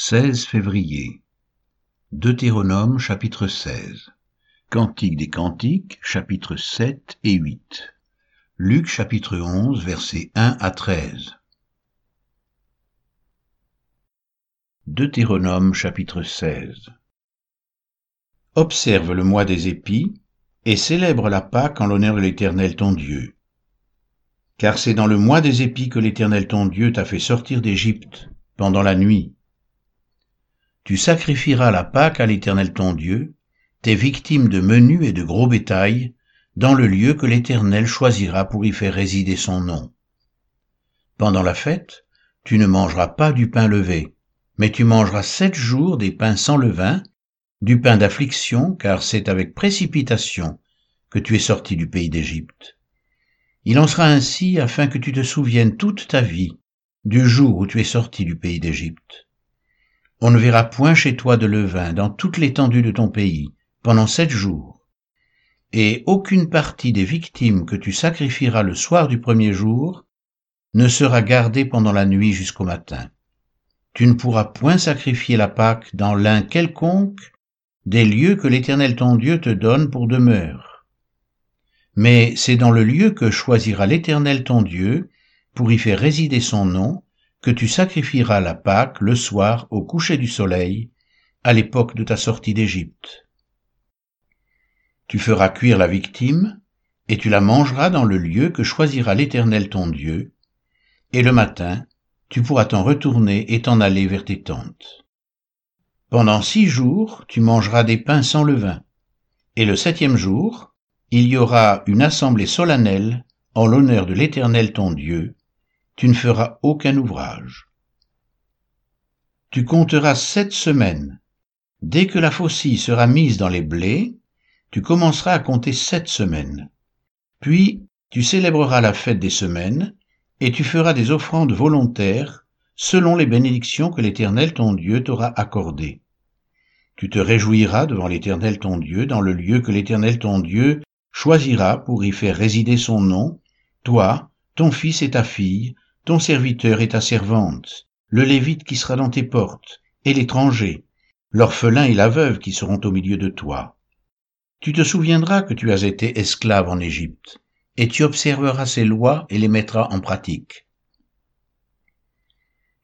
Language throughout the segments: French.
16 février. Deutéronome chapitre 16. Cantique des Cantiques chapitres 7 et 8. Luc chapitre 11 versets 1 à 13. Deutéronome chapitre 16. Observe le mois des épis et célèbre la Pâque en l'honneur de l'Éternel ton Dieu. Car c'est dans le mois des épis que l'Éternel ton Dieu t'a fait sortir d'Égypte pendant la nuit tu sacrifieras la Pâque à l'Éternel ton Dieu, tes victimes de menu et de gros bétail, dans le lieu que l'Éternel choisira pour y faire résider son nom. Pendant la fête, tu ne mangeras pas du pain levé, mais tu mangeras sept jours des pains sans levain, du pain d'affliction, car c'est avec précipitation que tu es sorti du pays d'Égypte. Il en sera ainsi afin que tu te souviennes toute ta vie du jour où tu es sorti du pays d'Égypte. On ne verra point chez toi de levain dans toute l'étendue de ton pays pendant sept jours. Et aucune partie des victimes que tu sacrifieras le soir du premier jour ne sera gardée pendant la nuit jusqu'au matin. Tu ne pourras point sacrifier la Pâque dans l'un quelconque des lieux que l'Éternel ton Dieu te donne pour demeure. Mais c'est dans le lieu que choisira l'Éternel ton Dieu pour y faire résider son nom que tu sacrifieras la Pâque le soir au coucher du soleil, à l'époque de ta sortie d'Égypte. Tu feras cuire la victime, et tu la mangeras dans le lieu que choisira l'Éternel ton Dieu, et le matin, tu pourras t'en retourner et t'en aller vers tes tentes. Pendant six jours, tu mangeras des pains sans levain, et le septième jour, il y aura une assemblée solennelle en l'honneur de l'Éternel ton Dieu, tu ne feras aucun ouvrage. Tu compteras sept semaines. Dès que la faucille sera mise dans les blés, tu commenceras à compter sept semaines. Puis tu célébreras la fête des semaines, et tu feras des offrandes volontaires selon les bénédictions que l'Éternel ton Dieu t'aura accordées. Tu te réjouiras devant l'Éternel ton Dieu dans le lieu que l'Éternel ton Dieu choisira pour y faire résider son nom, toi, ton fils et ta fille, ton serviteur et ta servante, le lévite qui sera dans tes portes, et l'étranger, l'orphelin et la veuve qui seront au milieu de toi. Tu te souviendras que tu as été esclave en Égypte, et tu observeras ces lois et les mettras en pratique.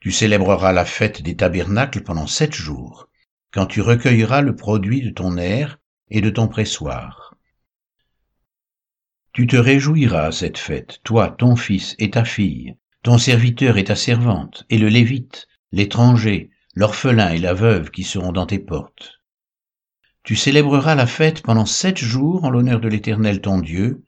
Tu célébreras la fête des tabernacles pendant sept jours, quand tu recueilleras le produit de ton air et de ton pressoir. Tu te réjouiras à cette fête, toi, ton fils et ta fille, ton serviteur et ta servante, et le lévite, l'étranger, l'orphelin et la veuve qui seront dans tes portes. Tu célébreras la fête pendant sept jours en l'honneur de l'Éternel ton Dieu,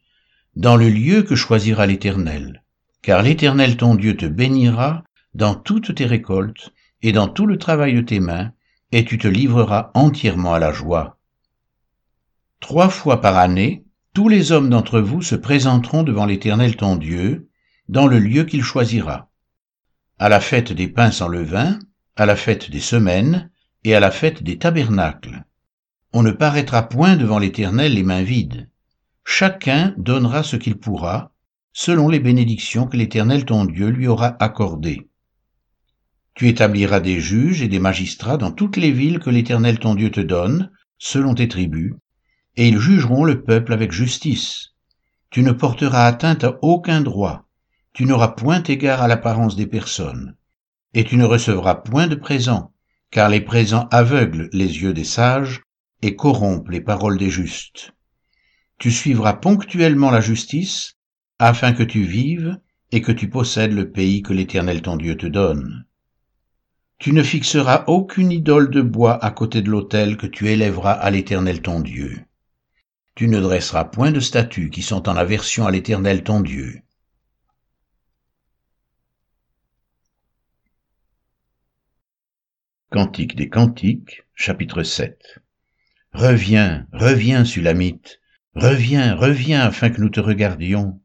dans le lieu que choisira l'Éternel, car l'Éternel ton Dieu te bénira dans toutes tes récoltes et dans tout le travail de tes mains, et tu te livreras entièrement à la joie. Trois fois par année, tous les hommes d'entre vous se présenteront devant l'Éternel ton Dieu, dans le lieu qu'il choisira, à la fête des pains sans levain, à la fête des semaines et à la fête des tabernacles. On ne paraîtra point devant l'Éternel les mains vides. Chacun donnera ce qu'il pourra, selon les bénédictions que l'Éternel ton Dieu lui aura accordées. Tu établiras des juges et des magistrats dans toutes les villes que l'Éternel ton Dieu te donne, selon tes tribus, et ils jugeront le peuple avec justice. Tu ne porteras atteinte à aucun droit, tu n'auras point égard à l'apparence des personnes, et tu ne recevras point de présents, car les présents aveuglent les yeux des sages et corrompent les paroles des justes. Tu suivras ponctuellement la justice, afin que tu vives et que tu possèdes le pays que l'Éternel ton Dieu te donne. Tu ne fixeras aucune idole de bois à côté de l'autel que tu élèveras à l'Éternel ton Dieu. Tu ne dresseras point de statues qui sont en aversion à l'Éternel ton Dieu. Cantique des Cantiques, chapitre 7 Reviens, reviens, Sulamite, reviens, reviens afin que nous te regardions.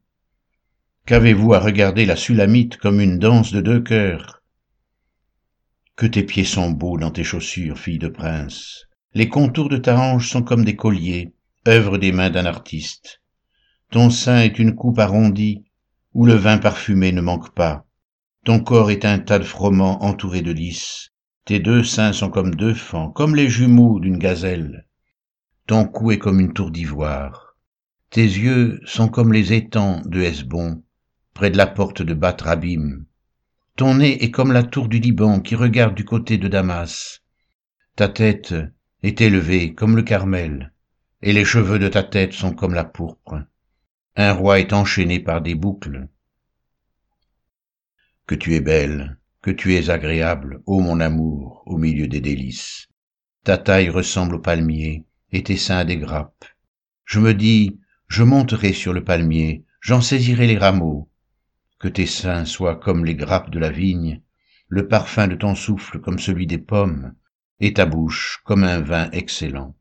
Qu'avez-vous à regarder la Sulamite comme une danse de deux cœurs? Que tes pieds sont beaux dans tes chaussures, fille de prince. Les contours de ta hanche sont comme des colliers, œuvre des mains d'un artiste. Ton sein est une coupe arrondie, où le vin parfumé ne manque pas. Ton corps est un tas de froment entouré de lys Tes deux seins sont comme deux fans, comme les jumeaux d'une gazelle. Ton cou est comme une tour d'ivoire. Tes yeux sont comme les étangs de Hesbon, près de la porte de Batrabim. Ton nez est comme la tour du Liban qui regarde du côté de Damas. Ta tête est élevée comme le Carmel, et les cheveux de ta tête sont comme la pourpre. Un roi est enchaîné par des boucles. Que tu es belle, que tu es agréable, ô mon amour, au milieu des délices. Ta taille ressemble au palmier, et tes seins des grappes. Je me dis, je monterai sur le palmier, j'en saisirai les rameaux. Que tes seins soient comme les grappes de la vigne, le parfum de ton souffle comme celui des pommes, et ta bouche comme un vin excellent.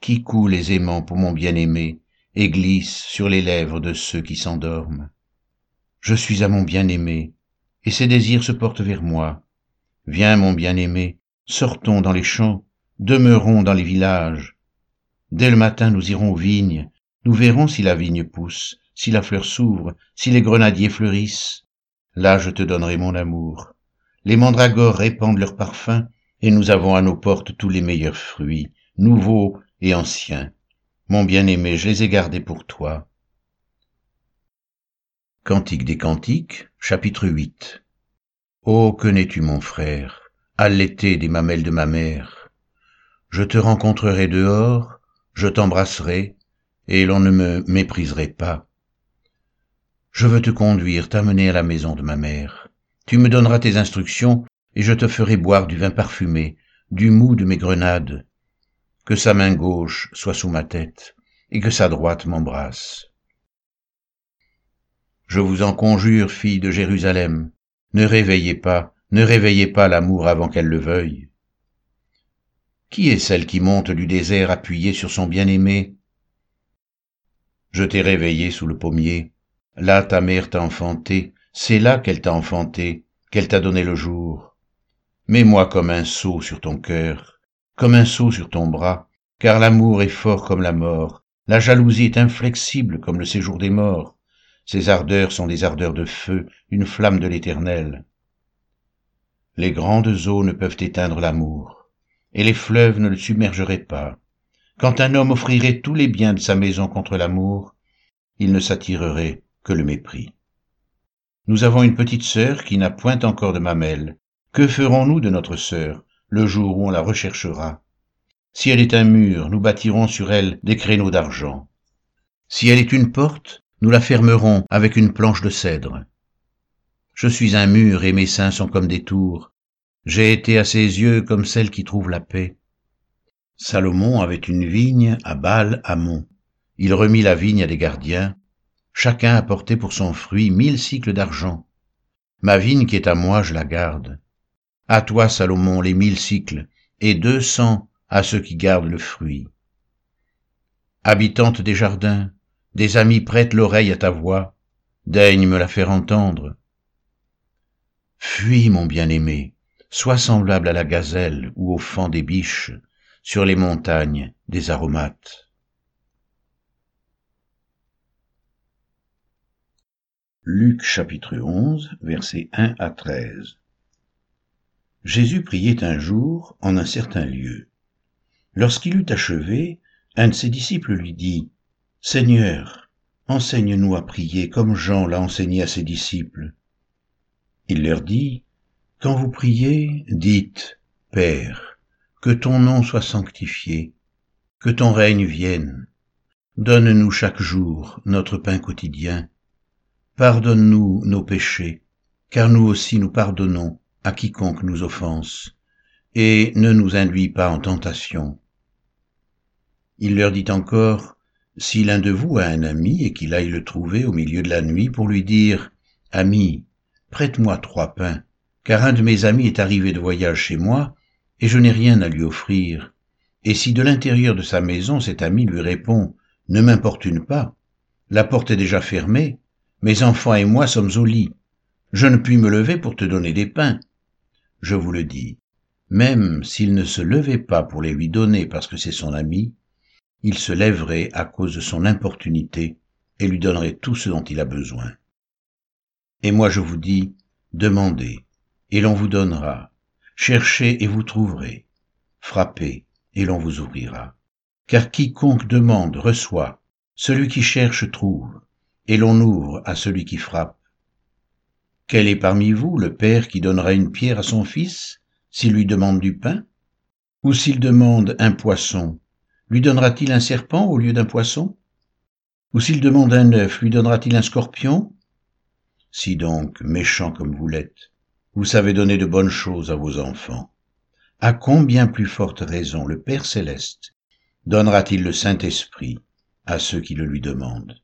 Qui coule aisément pour mon bien-aimé, et glisse sur les lèvres de ceux qui s'endorment? Je suis à mon bien-aimé, et ses désirs se portent vers moi. Viens, mon bien-aimé, sortons dans les champs, demeurons dans les villages. Dès le matin nous irons aux vignes, nous verrons si la vigne pousse, si la fleur s'ouvre, si les grenadiers fleurissent. Là je te donnerai mon amour. Les mandragores répandent leur parfum, et nous avons à nos portes tous les meilleurs fruits, nouveaux et anciens. Mon bien-aimé, je les ai gardés pour toi. Cantique des Cantiques, chapitre 8 Oh, que n'es-tu, mon frère, allaité des mamelles de ma mère? Je te rencontrerai dehors, je t'embrasserai, et l'on ne me mépriserait pas. Je veux te conduire, t'amener à la maison de ma mère. Tu me donneras tes instructions, et je te ferai boire du vin parfumé, du mou de mes grenades, que sa main gauche soit sous ma tête, et que sa droite m'embrasse. Je vous en conjure, filles de Jérusalem, ne réveillez pas, ne réveillez pas l'amour avant qu'elle le veuille. Qui est celle qui monte du désert appuyée sur son bien-aimé? Je t'ai réveillé sous le pommier, là ta mère t'a enfanté, c'est là qu'elle t'a enfanté, qu'elle t'a donné le jour. Mets-moi comme un sceau sur ton cœur, comme un sceau sur ton bras, car l'amour est fort comme la mort, la jalousie est inflexible comme le séjour des morts, ses ardeurs sont des ardeurs de feu, une flamme de l'éternel. Les grandes eaux ne peuvent éteindre l'amour, et les fleuves ne le submergeraient pas. Quand un homme offrirait tous les biens de sa maison contre l'amour, il ne s'attirerait que le mépris. Nous avons une petite sœur qui n'a point encore de mamelle. Que ferons-nous de notre sœur le jour où on la recherchera? Si elle est un mur, nous bâtirons sur elle des créneaux d'argent. Si elle est une porte, nous la fermerons avec une planche de cèdre. Je suis un mur et mes seins sont comme des tours. J'ai été à ses yeux comme celle qui trouve la paix. Salomon avait une vigne à Bâle Hamon. Il remit la vigne à des gardiens. Chacun apportait pour son fruit mille cycles d'argent. Ma vigne qui est à moi, je la garde. À toi, Salomon, les mille cycles, et deux cents à ceux qui gardent le fruit. Habitante des jardins, des amis prêtent l'oreille à ta voix, daigne me la faire entendre. Fuis, mon bien-aimé, sois semblable à la gazelle ou au fan des biches, sur les montagnes des aromates. Luc chapitre 11, versets 1 à 13 Jésus priait un jour en un certain lieu. Lorsqu'il eut achevé, un de ses disciples lui dit, Seigneur, enseigne-nous à prier comme Jean l'a enseigné à ses disciples. Il leur dit, Quand vous priez, dites, Père, que ton nom soit sanctifié, que ton règne vienne. Donne-nous chaque jour notre pain quotidien. Pardonne-nous nos péchés, car nous aussi nous pardonnons à quiconque nous offense, et ne nous induis pas en tentation. Il leur dit encore, Si l'un de vous a un ami et qu'il aille le trouver au milieu de la nuit pour lui dire, Ami, prête-moi trois pains, car un de mes amis est arrivé de voyage chez moi, et je n'ai rien à lui offrir. Et si de l'intérieur de sa maison cet ami lui répond, Ne m'importune pas, la porte est déjà fermée, mes enfants et moi sommes au lit, je ne puis me lever pour te donner des pains, je vous le dis, même s'il ne se levait pas pour les lui donner parce que c'est son ami, il se lèverait à cause de son importunité et lui donnerait tout ce dont il a besoin. Et moi je vous dis, demandez, et l'on vous donnera, Cherchez et vous trouverez. Frappez et l'on vous ouvrira. Car quiconque demande reçoit, celui qui cherche trouve, et l'on ouvre à celui qui frappe. Quel est parmi vous le père qui donnera une pierre à son fils s'il lui demande du pain? Ou s'il demande un poisson, lui donnera-t-il un serpent au lieu d'un poisson? Ou s'il demande un œuf, lui donnera-t-il un scorpion? Si donc, méchant comme vous l'êtes, vous savez donner de bonnes choses à vos enfants, à combien plus forte raison le Père céleste donnera-t-il le Saint-Esprit à ceux qui le lui demandent?